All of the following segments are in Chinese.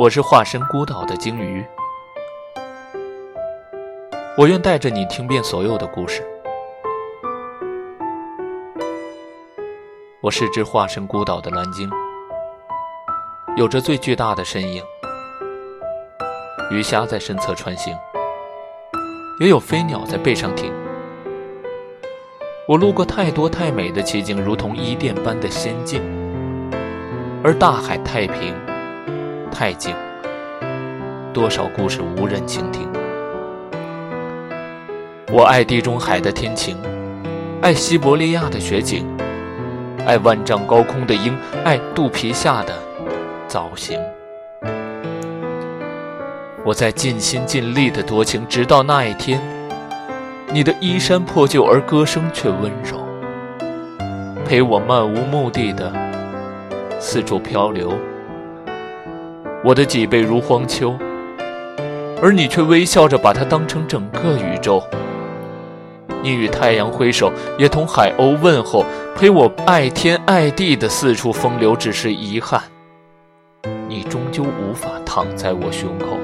我是化身孤岛的鲸鱼，我愿带着你听遍所有的故事。我是只化身孤岛的蓝鲸，有着最巨大的身影。鱼虾在身侧穿行，也有飞鸟在背上停。我路过太多太美的奇景，如同伊甸般的仙境，而大海太平。太静，多少故事无人倾听。我爱地中海的天晴，爱西伯利亚的雪景，爱万丈高空的鹰，爱肚皮下的造型。我在尽心尽力的多情，直到那一天，你的衣衫破旧，而歌声却温柔，陪我漫无目的的四处漂流。我的脊背如荒丘，而你却微笑着把它当成整个宇宙。你与太阳挥手，也同海鸥问候，陪我爱天爱地的四处风流。只是遗憾，你终究无法躺在我胸口，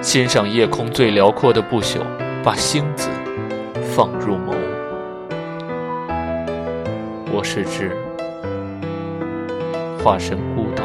欣赏夜空最辽阔的不朽，把星子放入眸。我是只。化身孤岛。